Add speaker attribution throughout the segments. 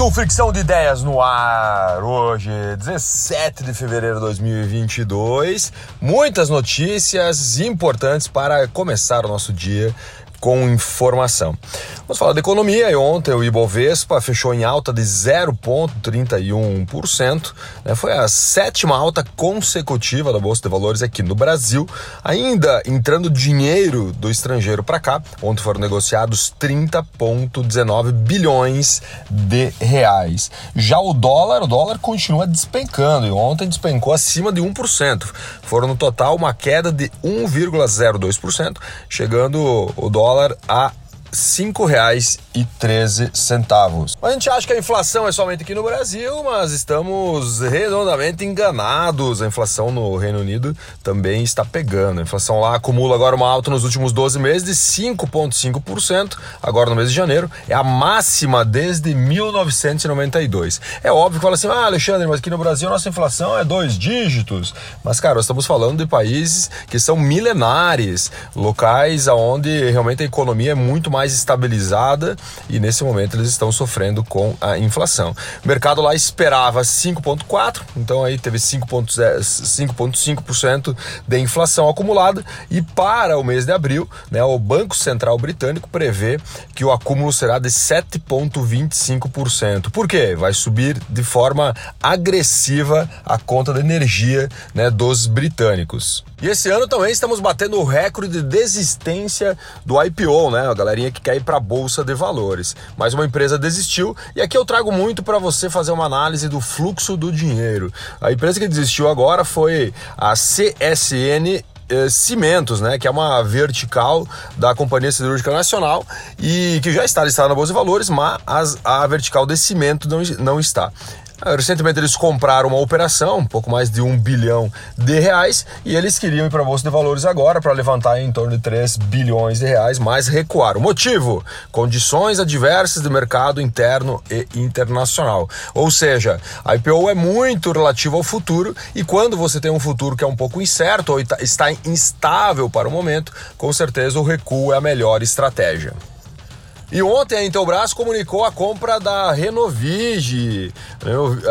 Speaker 1: Um Fricção de Ideias no ar. Hoje, 17 de fevereiro de 2022. Muitas notícias importantes para começar o nosso dia com informação. Vamos falar da economia e ontem o Ibovespa fechou em alta de 0,31%, né? foi a sétima alta consecutiva da Bolsa de Valores aqui no Brasil, ainda entrando dinheiro do estrangeiro para cá, ontem foram negociados 30,19 bilhões de reais. Já o dólar, o dólar continua despencando e ontem despencou acima de 1%. Foram no total uma queda de 1,02%, chegando o dólar dólar a cinco reais e 13 centavos. A gente acha que a inflação é somente aqui no Brasil, mas estamos redondamente enganados. A inflação no Reino Unido também está pegando. A inflação lá acumula agora uma alta nos últimos 12 meses de 5,5%, agora no mês de janeiro. É a máxima desde 1992. É óbvio que fala assim, ah, Alexandre, mas aqui no Brasil nossa inflação é dois dígitos. Mas, cara, nós estamos falando de países que são milenares, locais onde realmente a economia é muito mais estabilizada e nesse momento eles estão sofrendo com a inflação. O mercado lá esperava 5,4%, então aí teve 5,5% de inflação acumulada e para o mês de abril, né, o Banco Central Britânico prevê que o acúmulo será de 7,25%. Por quê? Vai subir de forma agressiva a conta de energia né, dos britânicos. E esse ano também estamos batendo o recorde de desistência do IPO, né? A galerinha que quer ir para a bolsa de valores. Mas uma empresa desistiu e aqui eu trago muito para você fazer uma análise do fluxo do dinheiro. A empresa que desistiu agora foi a CSN eh, Cimentos, né, que é uma vertical da Companhia Siderúrgica Nacional e que já está listada na Bolsa de Valores, mas a vertical de cimento não, não está. Ah, recentemente eles compraram uma operação, um pouco mais de um bilhão de reais, e eles queriam ir para a Bolsa de Valores agora para levantar em torno de 3 bilhões de reais, mas recuaram. O motivo? Condições adversas do mercado interno e internacional. Ou seja, a IPO é muito relativa ao futuro e quando você tem um futuro que é um pouco incerto ou está instável para o momento, com certeza o recuo é a melhor estratégia. E ontem a Intelbras comunicou a compra da Renovige,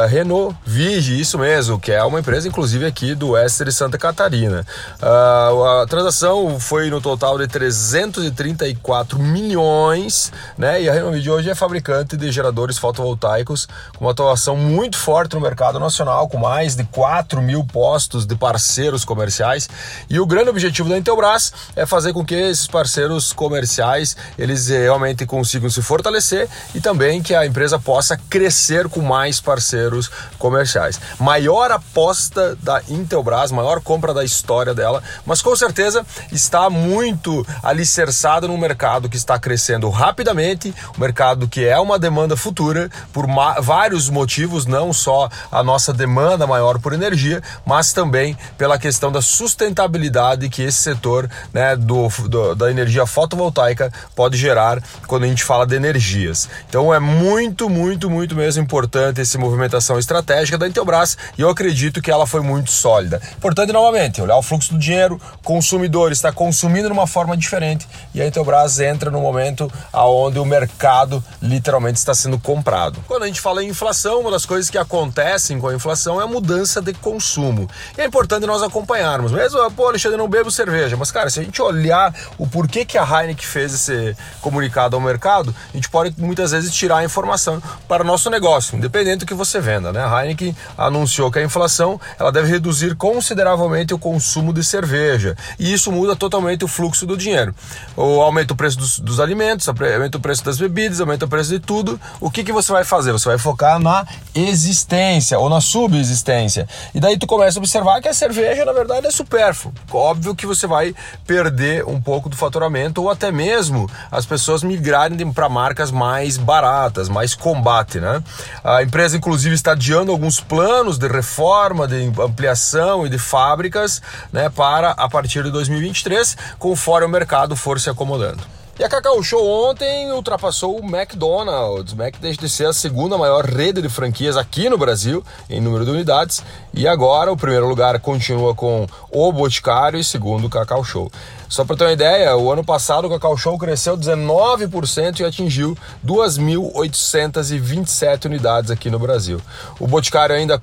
Speaker 1: a Renovige, isso mesmo, que é uma empresa inclusive aqui do oeste de Santa Catarina. Uh, a transação foi no total de 334 milhões, né? E a Renovige hoje é fabricante de geradores fotovoltaicos com uma atuação muito forte no mercado nacional, com mais de 4 mil postos de parceiros comerciais. E o grande objetivo da Intelbras é fazer com que esses parceiros comerciais eles realmente consigam se fortalecer e também que a empresa possa crescer com mais parceiros comerciais. Maior aposta da Intelbras, maior compra da história dela, mas com certeza está muito alicerçada num mercado que está crescendo rapidamente, um mercado que é uma demanda futura por vários motivos, não só a nossa demanda maior por energia, mas também pela questão da sustentabilidade que esse setor né, do, do da energia fotovoltaica pode gerar a gente fala de energias. Então é muito, muito, muito mesmo importante essa movimentação estratégica da Intelbras e eu acredito que ela foi muito sólida. Importante novamente, olhar o fluxo do dinheiro, consumidor está consumindo de uma forma diferente e a Intelbras entra no momento aonde o mercado literalmente está sendo comprado. Quando a gente fala em inflação, uma das coisas que acontecem com a inflação é a mudança de consumo. E é importante nós acompanharmos. Mesmo, pô, Alexandre, não bebo cerveja, mas cara, se a gente olhar o porquê que a Heineken fez esse comunicado ao mercado, a gente pode muitas vezes tirar a informação para o nosso negócio, independente do que você venda. Né? A Heineken anunciou que a inflação ela deve reduzir consideravelmente o consumo de cerveja e isso muda totalmente o fluxo do dinheiro. O aumenta o preço dos, dos alimentos, aumenta o preço das bebidas, aumenta o preço de tudo. O que, que você vai fazer? Você vai focar na existência ou na subsistência. E daí tu começa a observar que a cerveja na verdade é supérfluo. Óbvio que você vai perder um pouco do faturamento ou até mesmo as pessoas migrarem para marcas mais baratas, mais combate, né? A empresa inclusive está adiando alguns planos de reforma, de ampliação e de fábricas, né, para a partir de 2023, conforme o mercado for se acomodando. E a Cacau Show ontem ultrapassou o McDonald's. Mac deixa de ser a segunda maior rede de franquias aqui no Brasil em número de unidades. E agora o primeiro lugar continua com o Boticário e segundo o Cacau Show. Só para ter uma ideia, o ano passado o Cacau Show cresceu 19% e atingiu 2.827 unidades aqui no Brasil. O Boticário ainda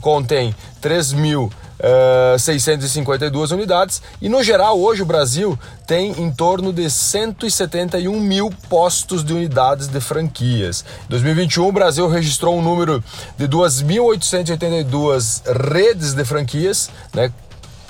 Speaker 1: contém 3 mil 652 eh, unidades e no geral hoje o Brasil tem em torno de 171 mil postos de unidades de franquias. Em 2021 o Brasil registrou um número de 2.882 redes de franquias, né,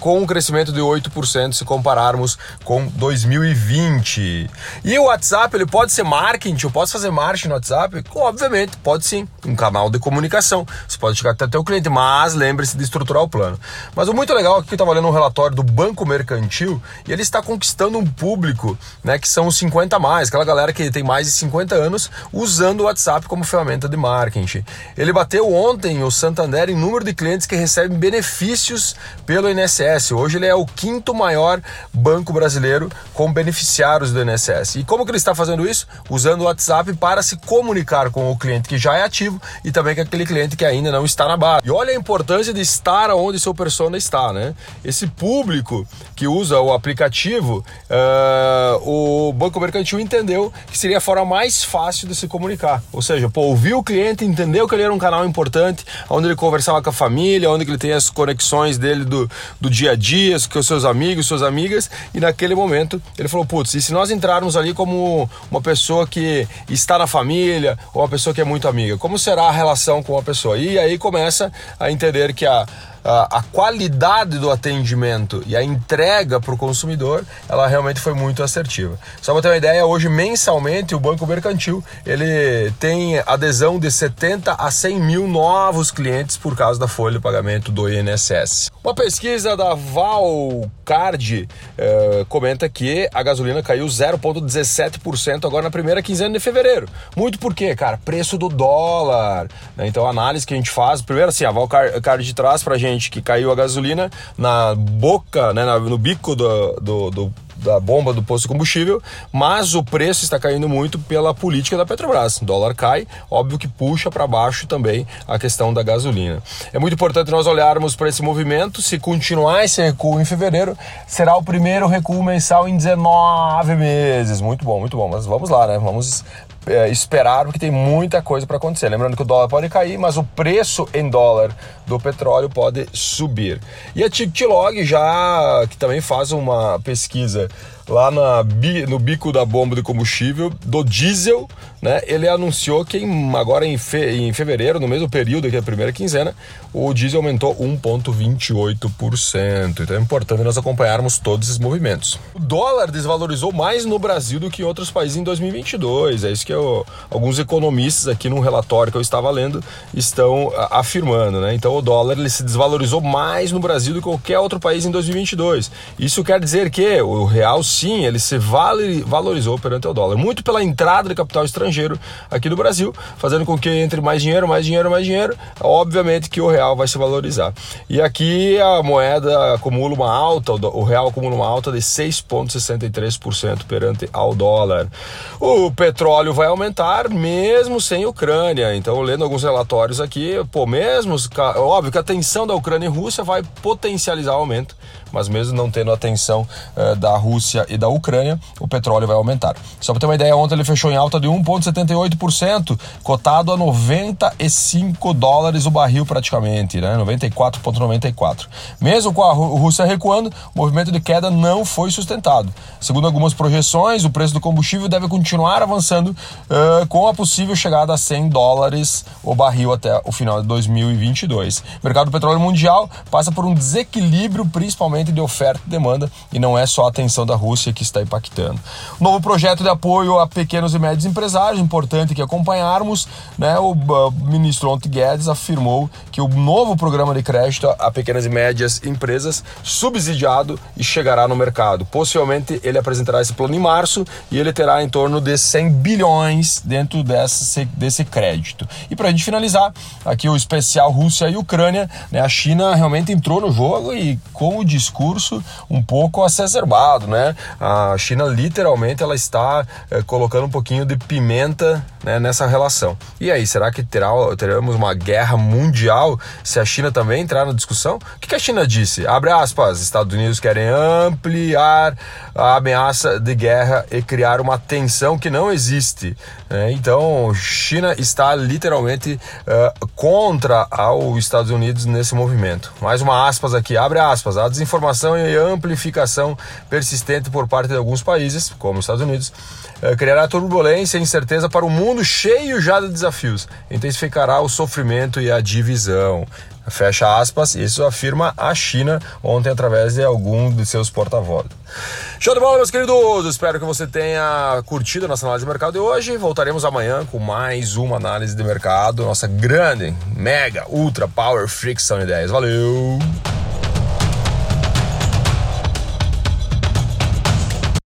Speaker 1: com um crescimento de 8% se compararmos com 2020. E o WhatsApp, ele pode ser marketing, eu posso fazer marketing no WhatsApp? Obviamente, pode sim, um canal de comunicação. Você pode chegar até o cliente, mas lembre-se de estruturar o plano. Mas o muito legal é que eu estava lendo um relatório do Banco Mercantil e ele está conquistando um público, né, que são os 50 mais, aquela galera que tem mais de 50 anos usando o WhatsApp como ferramenta de marketing. Ele bateu ontem o Santander em número de clientes que recebem benefícios pelo INSS INSS. Hoje ele é o quinto maior banco brasileiro com beneficiários do INSS. E como que ele está fazendo isso? Usando o WhatsApp para se comunicar com o cliente que já é ativo e também com aquele cliente que ainda não está na base. E olha a importância de estar onde seu persona está, né? Esse público que usa o aplicativo, uh, o Banco Mercantil entendeu que seria a forma mais fácil de se comunicar. Ou seja, pô, ouviu o cliente, entendeu que ele era um canal importante, onde ele conversava com a família, onde ele tem as conexões dele do, do dia a dia, com os seus amigos, suas amigas, e naquele momento ele falou: putz, e se nós entrarmos ali como uma pessoa que está na família, ou uma pessoa que é muito amiga, como será a relação com a pessoa? E aí começa a entender que a a, qualidade do atendimento e a entrega para o consumidor, ela realmente foi muito assertiva. Só para ter uma ideia, hoje mensalmente o Banco Mercantil ele tem adesão de 70 a 100 mil novos clientes por causa da folha de pagamento do INSS. Uma pesquisa da Valcard eh, comenta que a gasolina caiu 0,17% agora na primeira quinzena de fevereiro. Muito por quê, cara? Preço do dólar. Né? Então a análise que a gente faz, primeiro assim, a Valcard traz para gente gente que caiu a gasolina na boca, né, no bico do, do, do da bomba do posto de combustível, mas o preço está caindo muito pela política da Petrobras. O dólar cai, óbvio que puxa para baixo também a questão da gasolina. É muito importante nós olharmos para esse movimento. Se continuar esse recuo em fevereiro, será o primeiro recuo mensal em 19 meses. Muito bom, muito bom. Mas vamos lá, né? Vamos é, esperar, porque tem muita coisa para acontecer. Lembrando que o dólar pode cair, mas o preço em dólar do petróleo pode subir. E a TicTlog já, que também faz uma pesquisa lá na, no bico da bomba de combustível do diesel, né? Ele anunciou que em, agora em, fe, em fevereiro, no mesmo período que a primeira quinzena, o diesel aumentou 1,28%. Então é importante nós acompanharmos todos esses movimentos. O dólar desvalorizou mais no Brasil do que em outros países em 2022. É isso que eu, alguns economistas aqui num relatório que eu estava lendo estão afirmando, né? Então o dólar ele se desvalorizou mais no Brasil do que qualquer outro país em 2022. Isso quer dizer que o real sim, ele se valorizou perante o dólar, muito pela entrada de capital estrangeiro aqui no Brasil, fazendo com que entre mais dinheiro, mais dinheiro, mais dinheiro. Obviamente que o real vai se valorizar. E aqui a moeda acumula uma alta, o real acumula uma alta de 6,63% perante ao dólar. O petróleo vai aumentar mesmo sem Ucrânia. Então, lendo alguns relatórios aqui, pô, mesmo, óbvio que a tensão da Ucrânia e Rússia vai potencializar o aumento mas mesmo não tendo atenção uh, da Rússia e da Ucrânia, o petróleo vai aumentar. Só para ter uma ideia, ontem ele fechou em alta de 1,78%, cotado a 95 dólares o barril praticamente, né? 94,94. Mesmo com a Rússia recuando, o movimento de queda não foi sustentado. Segundo algumas projeções, o preço do combustível deve continuar avançando uh, com a possível chegada a 100 dólares o barril até o final de 2022. O mercado do petróleo mundial passa por um desequilíbrio, principalmente de oferta e demanda e não é só a atenção da Rússia que está impactando. Novo projeto de apoio a pequenos e médios empresários, importante que acompanharmos, né? O ministro Ont Guedes afirmou que o novo programa de crédito a pequenas e médias empresas subsidiado e chegará no mercado. Possivelmente ele apresentará esse plano em março e ele terá em torno de 100 bilhões dentro desse, desse crédito. E para a gente finalizar, aqui o especial Rússia e Ucrânia, né? A China realmente entrou no jogo e com o discurso um pouco acerbado, né? a China literalmente ela está é, colocando um pouquinho de pimenta né, nessa relação. E aí, será que terá, teremos uma guerra mundial se a China também entrar na discussão? O que, que a China disse? Abre aspas, Estados Unidos querem ampliar a ameaça de guerra e criar uma tensão que não existe. Né? Então, China está literalmente uh, contra os Estados Unidos nesse movimento. Mais uma aspas aqui, abre aspas, a desinformação e amplificação persistente por parte de alguns países, como os Estados Unidos, uh, criará turbulência e incerteza para o mundo cheio já de desafios, intensificará o sofrimento e a divisão. Fecha aspas, isso afirma a China ontem através de algum de seus porta-vozes. Show de bola, meus queridos! Espero que você tenha curtido a nossa análise de mercado de hoje. Voltaremos amanhã com mais uma análise de mercado, nossa grande, mega, ultra power fricção ideias. Valeu!